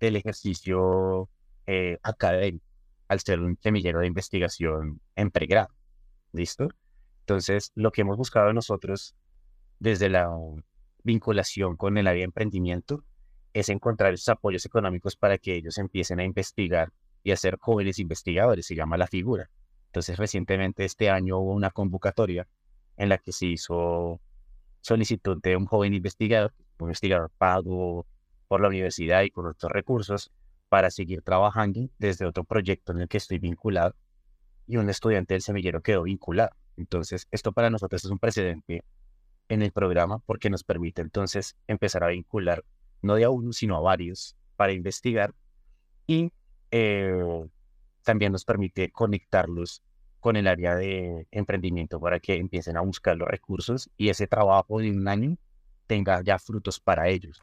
del ejercicio eh, académico, al ser un semillero de investigación en pregrado, ¿listo? Entonces, lo que hemos buscado nosotros desde la vinculación con el área de emprendimiento es encontrar esos apoyos económicos para que ellos empiecen a investigar y a ser jóvenes investigadores, se llama la figura. Entonces, recientemente este año hubo una convocatoria en la que se hizo solicitud de un joven investigador, un investigador pago por la universidad y con otros recursos para seguir trabajando desde otro proyecto en el que estoy vinculado y un estudiante del semillero quedó vinculado. Entonces, esto para nosotros es un precedente en el programa porque nos permite entonces empezar a vincular no de a uno, sino a varios para investigar y eh, también nos permite conectarlos con el área de emprendimiento para que empiecen a buscar los recursos y ese trabajo de un año tenga ya frutos para ellos.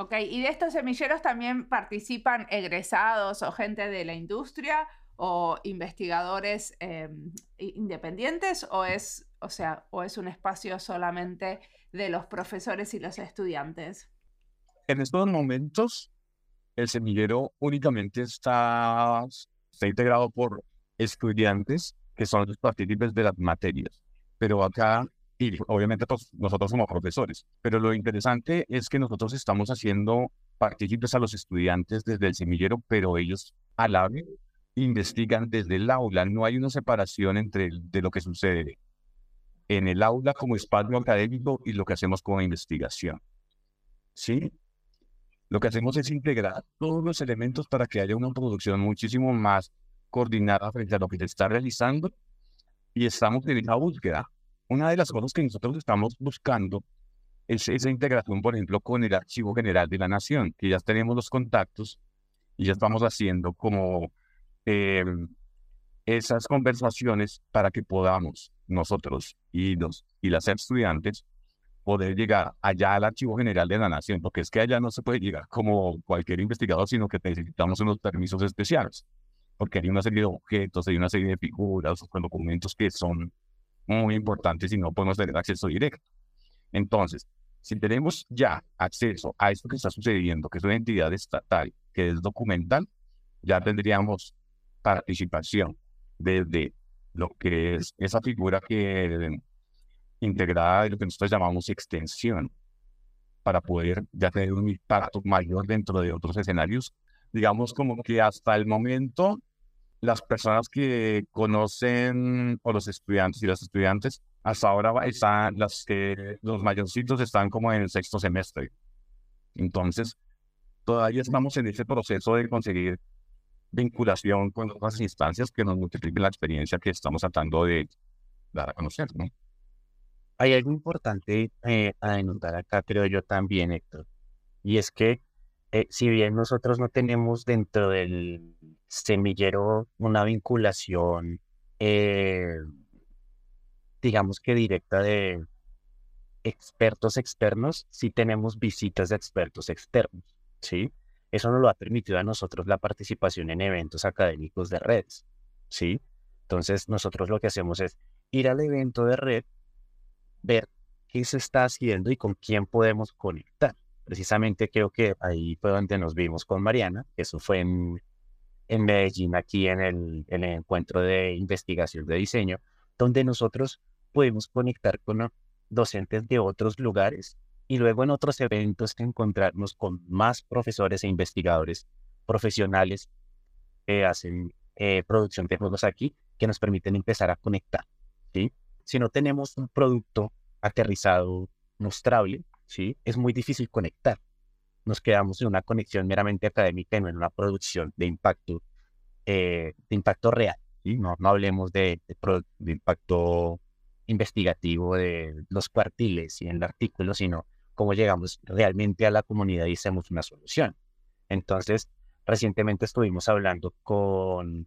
Ok, ¿y de estos semilleros también participan egresados o gente de la industria o investigadores em, independientes o es, o sea, o es un espacio solamente de los profesores y los estudiantes? En estos momentos, el semillero únicamente está, está integrado por estudiantes que son los partícipes de las materias. Pero acá, y obviamente pues, nosotros somos profesores, pero lo interesante es que nosotros estamos haciendo partícipes a los estudiantes desde el semillero, pero ellos a la vez investigan desde el aula. No hay una separación entre de lo que sucede en el aula como espacio académico y lo que hacemos como investigación. ¿Sí? Lo que hacemos es integrar todos los elementos para que haya una producción muchísimo más coordinada frente a lo que se está realizando y estamos en esa búsqueda. Una de las cosas que nosotros estamos buscando es esa integración, por ejemplo, con el Archivo General de la Nación, que ya tenemos los contactos y ya estamos haciendo como Em, esas conversaciones para que podamos nosotros y, los, y las estudiantes poder llegar allá al Archivo General de la Nación, porque es que allá no se puede llegar como cualquier investigador, sino que necesitamos unos permisos especiales, porque hay una serie de objetos, hay una serie de figuras, documentos que son muy importantes y no podemos tener acceso directo. Entonces, si tenemos ya acceso a esto que está sucediendo, que es una entidad estatal, que es documental, ya tendríamos participación desde lo que es esa figura que integrada de lo que nosotros llamamos extensión para poder ya tener un impacto mayor dentro de otros escenarios. Digamos como que hasta el momento las personas que conocen o los estudiantes y las estudiantes hasta ahora están las que los mayorcitos están como en el sexto semestre. Entonces, todavía estamos en ese proceso de conseguir vinculación con otras instancias que nos multipliquen la experiencia que estamos tratando de dar a conocer, ¿no? Hay algo importante eh, a denotar acá, creo yo también, Héctor, y es que eh, si bien nosotros no tenemos dentro del semillero una vinculación, eh, digamos que directa de expertos externos, sí tenemos visitas de expertos externos, ¿sí? Eso nos lo ha permitido a nosotros la participación en eventos académicos de redes, ¿sí? Entonces, nosotros lo que hacemos es ir al evento de red, ver qué se está haciendo y con quién podemos conectar. Precisamente creo que ahí fue donde nos vimos con Mariana, eso fue en, en Medellín, aquí en el, en el encuentro de investigación de diseño, donde nosotros podemos conectar con docentes de otros lugares y luego en otros eventos encontrarnos con más profesores e investigadores profesionales que hacen eh, producción de juegos aquí que nos permiten empezar a conectar. ¿sí? si no tenemos un producto aterrizado, mostrable, ¿sí? es muy difícil conectar. Nos quedamos en una conexión meramente académica y no en una producción de impacto, eh, de impacto real. ¿sí? No, no hablemos de, de, impacto investigativo de los cuartiles y en el artículo, sino cómo llegamos realmente a la comunidad y hacemos una solución. Entonces, recientemente estuvimos hablando con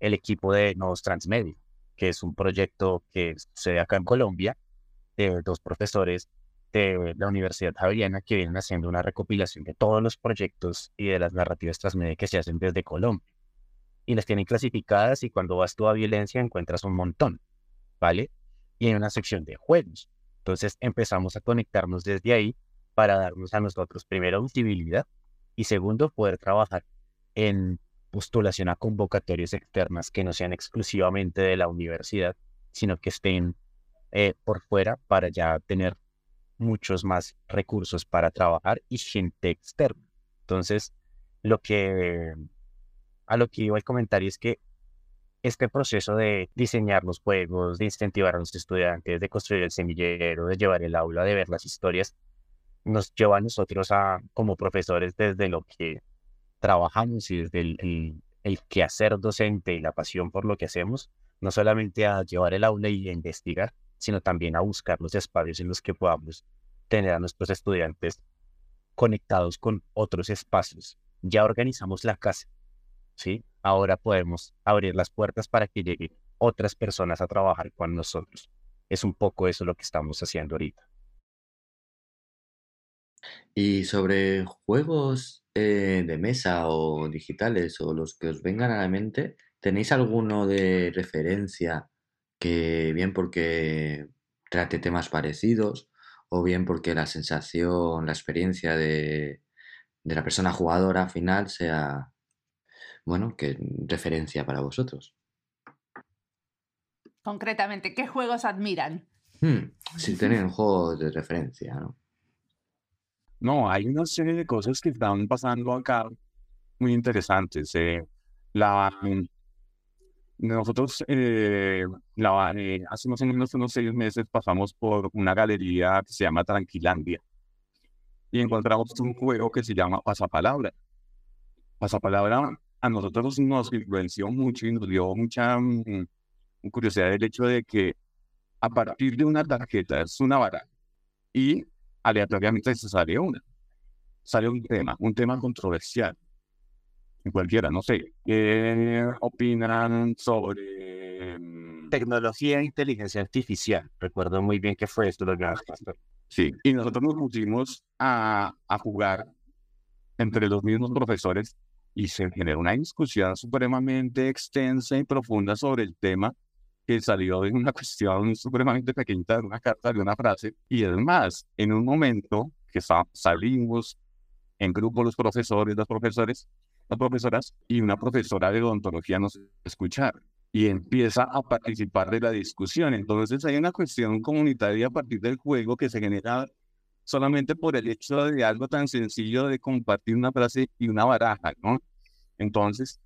el equipo de Nodos Transmedia, que es un proyecto que sucede acá en Colombia, de dos profesores de la Universidad Javeriana que vienen haciendo una recopilación de todos los proyectos y de las narrativas transmedia que se hacen desde Colombia. Y las tienen clasificadas y cuando vas tú a violencia encuentras un montón, ¿vale? Y hay una sección de juegos. Entonces empezamos a conectarnos desde ahí para darnos a nosotros primero visibilidad y segundo poder trabajar en postulación a convocatorias externas que no sean exclusivamente de la universidad, sino que estén eh, por fuera para ya tener muchos más recursos para trabajar y gente externa. Entonces, lo que a lo que iba a comentar es que este proceso de diseñar los juegos, de incentivar a los estudiantes, de construir el semillero, de llevar el aula, de ver las historias, nos lleva a nosotros a, como profesores desde lo que trabajamos y desde el, el, quehacer docente y la pasión por lo que hacemos, no solamente a llevar el aula y a investigar, sino también a buscar los espacios en los que podamos tener a nuestros estudiantes conectados con otros espacios. Ya organizamos la casa, ¿sí? Ahora podemos abrir las puertas para que lleguen otras personas a trabajar con nosotros. Es un poco eso lo que estamos haciendo ahorita. Y sobre juegos eh, de mesa o digitales o los que os vengan a la mente, ¿tenéis alguno de referencia que bien porque trate temas parecidos o bien porque la sensación, la experiencia de, de la persona jugadora final sea, bueno, que referencia para vosotros? Concretamente, ¿qué juegos admiran? Hmm, si tienen juegos de referencia, ¿no? No, hay una serie de cosas que están pasando acá muy interesantes. Eh, la, nosotros eh, la, eh, hace más o menos unos seis meses pasamos por una galería que se llama Tranquilandia y encontramos un juego que se llama Pasapalabra. Pasapalabra a nosotros nos influenció mucho y nos dio mucha mm, curiosidad el hecho de que a partir de una tarjeta es una vara y aleatoriamente se sale una. Sale un tema, un tema controversial. Cualquiera, no sé. ¿Qué opinan sobre mm? tecnología e inteligencia artificial? Recuerdo muy bien que fue esto lo que Sí, y nosotros nos pusimos a, a jugar entre los mismos profesores y se generó una discusión supremamente extensa y profunda sobre el tema que salió de una cuestión supremamente pequeñita, de una carta, de una frase. Y es más, en un momento que salimos en grupo los profesores, los profesores, profesoras y una profesora de odontología nos escuchar y empieza a participar de la discusión. Entonces hay una cuestión comunitaria a partir del juego que se genera solamente por el hecho de algo tan sencillo de compartir una frase y una baraja, ¿no? Entonces,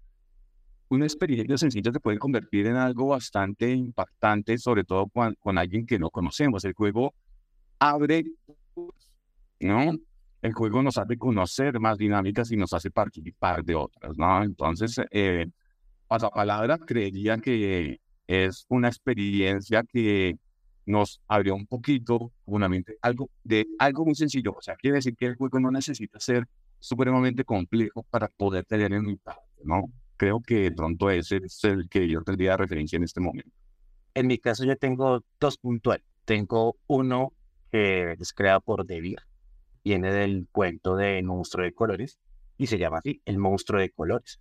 una experiencia sencilla se puede convertir en algo bastante impactante, sobre todo con, alguien que no conocemos. El juego abre, ¿no? El juego nos hace conocer más dinámicas y nos hace participar de otras, ¿no? Entonces, eh, palabra creería que es una experiencia que nos abrió un poquito una mente, algo de algo muy sencillo. O sea, quiere decir que el juego no necesita ser supremamente complejo para poder tener un impacto, ¿no? creo que pronto ese es el que yo tendría referencia en este momento. En mi caso yo tengo dos puntuales. Tengo uno que es creado por Devir, viene del cuento de Monstruo de Colores y se llama así, El Monstruo de Colores.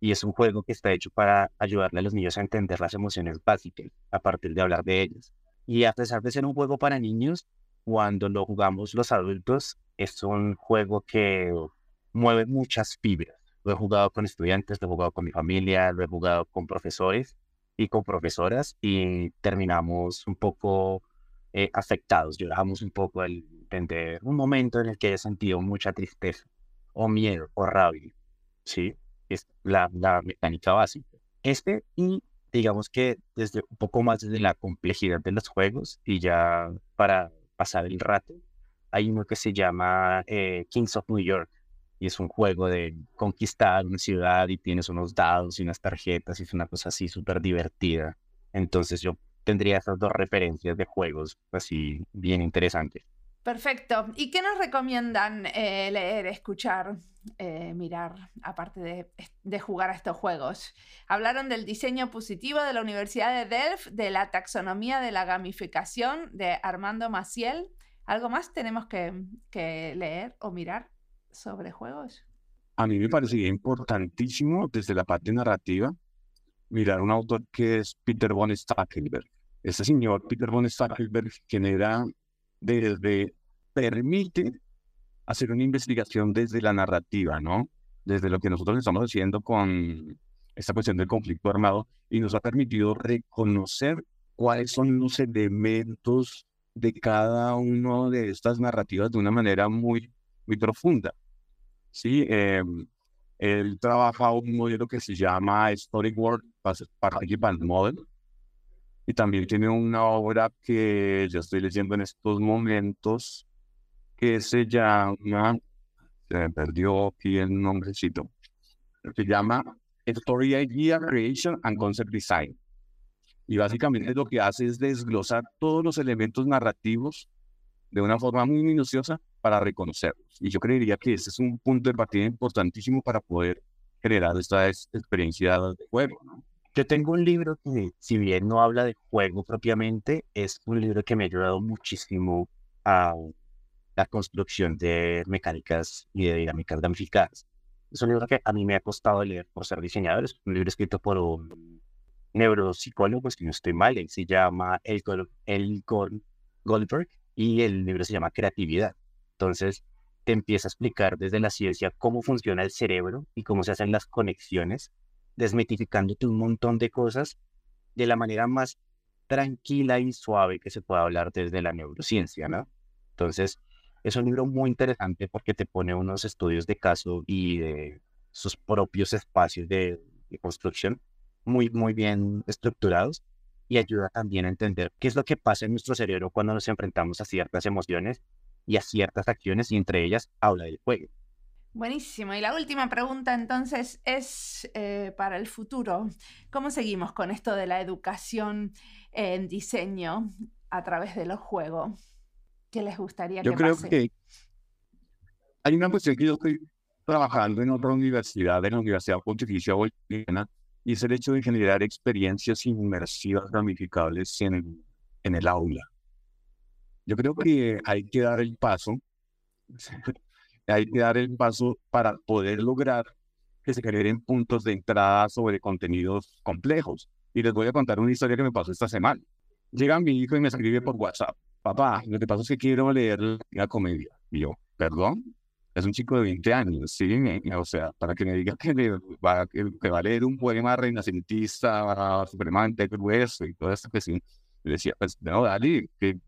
Y es un juego que está hecho para ayudarle a los niños a entender las emociones básicas a partir de hablar de ellas. Y a pesar de ser un juego para niños, cuando lo jugamos los adultos, es un juego que mueve muchas fibras lo he jugado con estudiantes, lo he jugado con mi familia, lo he jugado con profesores y con profesoras y terminamos un poco eh, afectados. Lloramos un poco al entender un momento en el que he sentido mucha tristeza o miedo o rabia. Sí, es la, la mecánica básica. Este y digamos que desde un poco más desde la complejidad de los juegos y ya para pasar el rato, hay uno que se llama eh, Kings of New York y es un juego de conquistar una ciudad y tienes unos dados y unas tarjetas y es una cosa así súper divertida. Entonces yo tendría esas dos referencias de juegos así bien interesantes. Perfecto. ¿Y qué nos recomiendan eh, leer, escuchar, eh, mirar, aparte de, jugar a estos juegos? Hablaron del diseño positivo de la Universidad de Delft, de la taxonomía de la gamificación de Armando Maciel. ¿Algo más tenemos que, que leer o mirar sobre juegos? A mí me parecía importantísimo desde la parte narrativa mirar un autor que es Peter von Stackelberg. Ese señor, Peter von Stackelberg, genera desde permite hacer una investigación desde la narrativa, ¿no? Desde lo que nosotros estamos haciendo con esta cuestión del conflicto armado y nos ha permitido reconocer cuáles son los elementos de cada una de estas narrativas de una manera muy, muy profunda. Sí, eh, él trabaja un modelo que se llama Storyboard Participant Model y también tiene una obra que yo estoy leyendo en estos momentos que se llama, se me perdió aquí el nombrecito, se llama Story Idea Creation and Concept Design. Y básicamente lo que hace es desglosar todos los elementos narrativos de una forma muy minuciosa para reconocerlos. Y yo creería que ese es un punto de partida importantísimo para poder generar esta experiencia de juego. Yo tengo un libro que, si bien no habla de juego propiamente, es un libro que me ha ayudado muchísimo a la construcción de mecánicas y de dinámicas gamificadas. Es un libro que a mí me ha costado leer por ser diseñador. Es un libro escrito por un neuropsicólogo, si no estoy mal, él se llama El, El Goldberg y el libro se llama Creatividad. Entonces, te empieza a explicar desde la ciencia cómo funciona el cerebro y cómo se hacen las conexiones, desmitificándote un montón de cosas de la manera más tranquila y suave que se pueda hablar desde la neurociencia, ¿no? Entonces, es un libro muy interesante porque te pone unos estudios de caso y de sus propios espacios de, construcción muy, muy bien estructurados y ayuda también a entender qué es lo que pasa en nuestro cerebro cuando nos enfrentamos a ciertas emociones y a ciertas acciones y entre ellas habla del juego. Buenísimo. Y la última pregunta entonces es eh, para el futuro. ¿Cómo seguimos con esto de la educación en diseño a través de los juegos? ¿Qué les gustaría yo creo que hay una cuestión que yo estoy trabajando en otra universidad, en la Universidad Pontificia Boliviana, y es el hecho de generar experiencias inmersivas ramificables en el, en el aula. Yo creo que hay que dar el paso, hay que dar el paso para poder lograr que se generen puntos de entrada sobre contenidos complejos. Y les voy a contar una historia que me pasó esta semana. Llega mi hijo y me escribe por WhatsApp papá, lo que pasa es que quiero leer la comedia. Y yo, perdón, es un chico de 20 años, ¿sí? O sea, para que me diga que, va, que, va a leer un poema renacentista, supremamente grueso y toda esta cuestión. Le decía, pues, no, dale, que,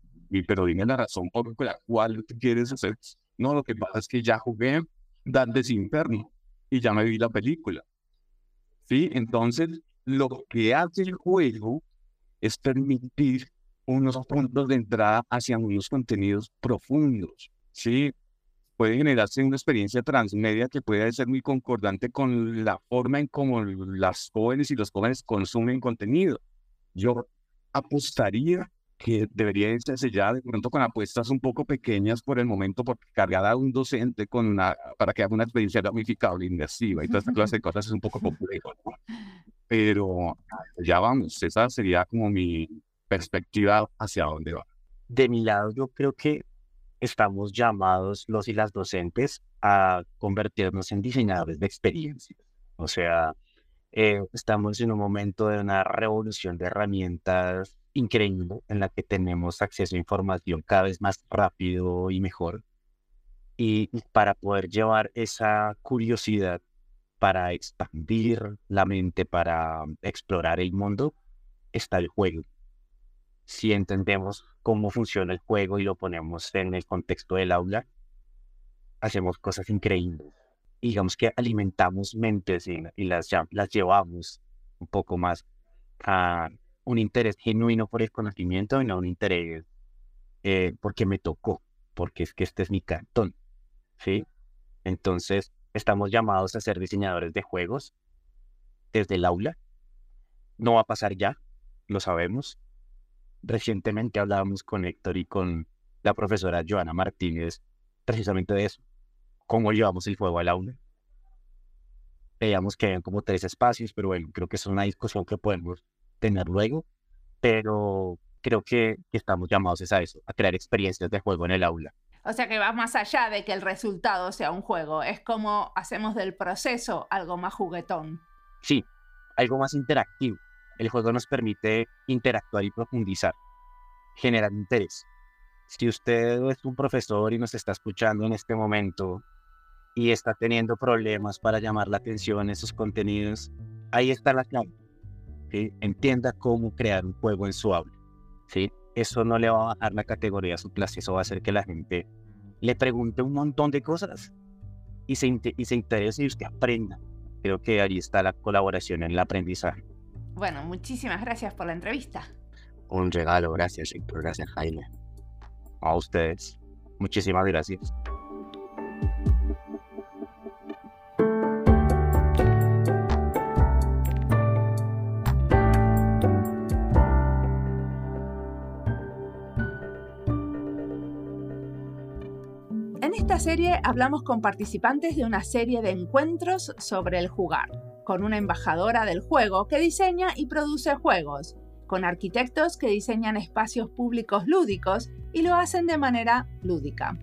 pero dime la razón por la cual quieres hacer. No, lo que pasa es que ya jugué Dante's Inferno y ya me vi la película. ¿Sí? Entonces, lo que hace el juego es permitir unos puntos de entrada hacia unos contenidos profundos. Sí, puede generarse una experiencia transmedia que puede ser muy concordante con la forma en cómo las jóvenes y los jóvenes consumen contenido. Yo apostaría que debería irse ya de pronto con apuestas un poco pequeñas por el momento, porque cargada a un docente con una, para que haga una experiencia ramificable, inmersiva y toda esta clase de cosas es un poco complejo. Pero ya vamos, esa sería como mi, perspectiva hacia dónde va. De mi lado, yo creo que estamos llamados los y las docentes a convertirnos en diseñadores de experiencias. O sea, eh, estamos en un momento de una revolución de herramientas increíble en la que tenemos acceso a información cada vez más rápido y mejor. Y para poder llevar esa curiosidad para expandir la mente, para explorar el mundo, está el juego si entendemos cómo funciona el juego y lo ponemos en el contexto del aula, hacemos cosas increíbles. digamos que alimentamos mentes y, las, las llevamos un poco más a un interés genuino por el conocimiento y no un interés eh, porque me tocó, porque es que este es mi cartón, ¿sí? Entonces, estamos llamados a ser diseñadores de juegos desde el aula. No va a pasar ya, lo sabemos. Recientemente hablábamos con Héctor y con la profesora Joana Martínez precisamente de eso, cómo llevamos el juego al aula. Veíamos que hay como tres espacios, pero bueno, creo que es una discusión que podemos tener luego, pero creo que, estamos llamados a eso, a crear experiencias de juego en el aula. O sea que va más allá de que el resultado sea un juego, es como hacemos del proceso algo más juguetón. Sí, algo más interactivo. El juego nos permite interactuar y profundizar, generar interés. Si usted es un profesor y nos está escuchando en este momento y está teniendo problemas para llamar la atención en esos contenidos, ahí está la clave. Entienda cómo crear un juego en su aula. ¿sí? Eso no le va a bajar la categoría a su clase, eso va a hacer que la gente le pregunte un montón de cosas y se, y se interese y usted aprenda. Creo que ahí está la colaboración en el aprendizaje. Bueno, muchísimas gracias por la entrevista. Un regalo, gracias Héctor, gracias Jaime. A ustedes, muchísimas gracias. Serie hablamos con participantes de una serie de encuentros sobre el jugar, con una embajadora del juego que diseña y produce juegos, con arquitectos que diseñan espacios públicos lúdicos y lo hacen de manera lúdica,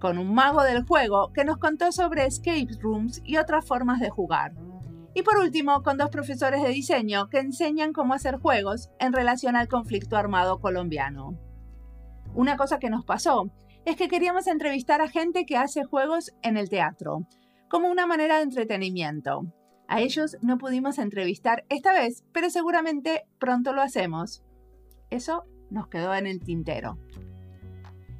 con un mago del juego que nos contó sobre escape rooms y otras formas de jugar. Y por último, con dos profesores de diseño que enseñan cómo hacer juegos en relación al conflicto armado colombiano. Una cosa que nos pasó es que queríamos entrevistar a gente que hace juegos en el teatro, como una manera de entretenimiento. A ellos no pudimos entrevistar esta vez, pero seguramente pronto lo hacemos. Eso nos quedó en el tintero.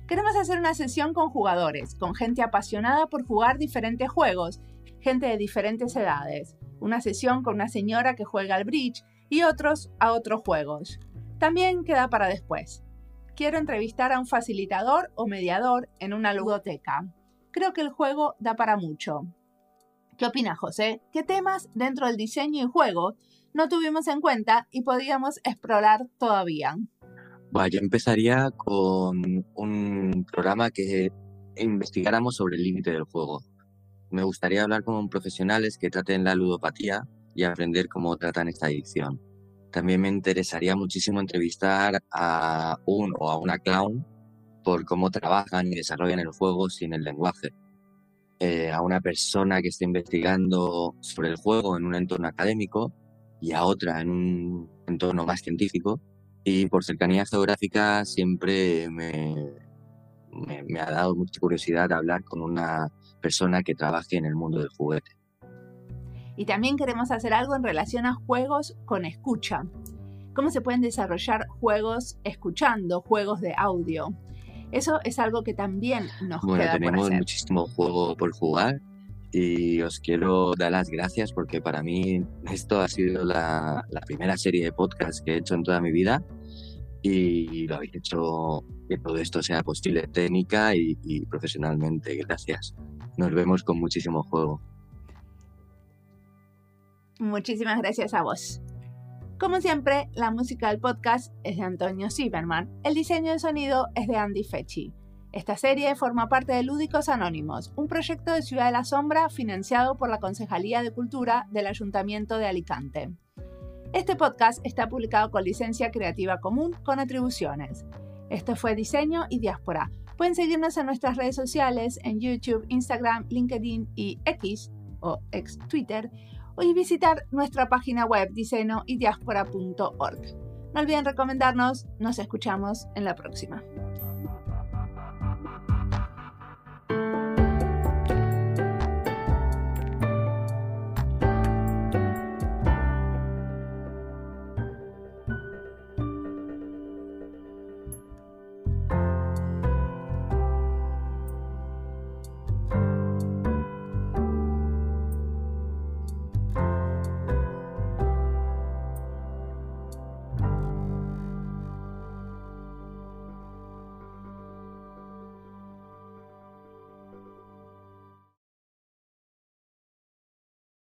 Queremos hacer una sesión con jugadores, con gente apasionada por jugar diferentes juegos, gente de diferentes edades. Una sesión con una señora que juega al bridge y otros a otros juegos. También queda para después quiero entrevistar a un facilitador o mediador en una ludoteca. Creo que el juego da para mucho. ¿Qué opinas, José? ¿Qué temas dentro del diseño y juego no tuvimos en cuenta y podríamos explorar todavía? Yo empezaría con un programa que investigáramos sobre el límite del juego. Me gustaría hablar con profesionales que traten la ludopatía y aprender cómo tratan esta adicción. También me interesaría muchísimo entrevistar a un o a una clown por cómo trabajan y desarrollan el juego sin el lenguaje. Eh, a una persona que esté investigando sobre el juego en un entorno académico y a otra en un entorno más científico. Y por cercanía geográfica siempre me, me ha dado mucha curiosidad hablar con una persona que trabaje en el mundo del juguete. Y también queremos hacer algo en relación a juegos con escucha. ¿Cómo se pueden desarrollar juegos escuchando, juegos de audio? Eso es algo que también nos bueno, queda tenemos por hacer. muchísimo juego por jugar y os quiero dar las gracias porque para mí esto ha sido la, la primera serie de podcast que he hecho en toda mi vida y lo habéis hecho que todo esto sea posible técnica y, y profesionalmente. Gracias. Nos vemos con muchísimo juego. Muchísimas gracias a vos. Como siempre, la música del podcast es de Antonio Zimmerman. El diseño de sonido es de Andy Fechi. Esta serie forma parte de Lúdicos Anónimos, un proyecto de Ciudad de la Sombra financiado por la Concejalía de Cultura del Ayuntamiento de Alicante. Este podcast está publicado con licencia creativa común con atribuciones. Esto fue Diseño y Diáspora. Pueden seguirnos en nuestras redes sociales en YouTube, Instagram, LinkedIn y X o ex Twitter o visitar nuestra página web disenoydiaspora.org. No olviden recomendarnos, nos escuchamos en la próxima.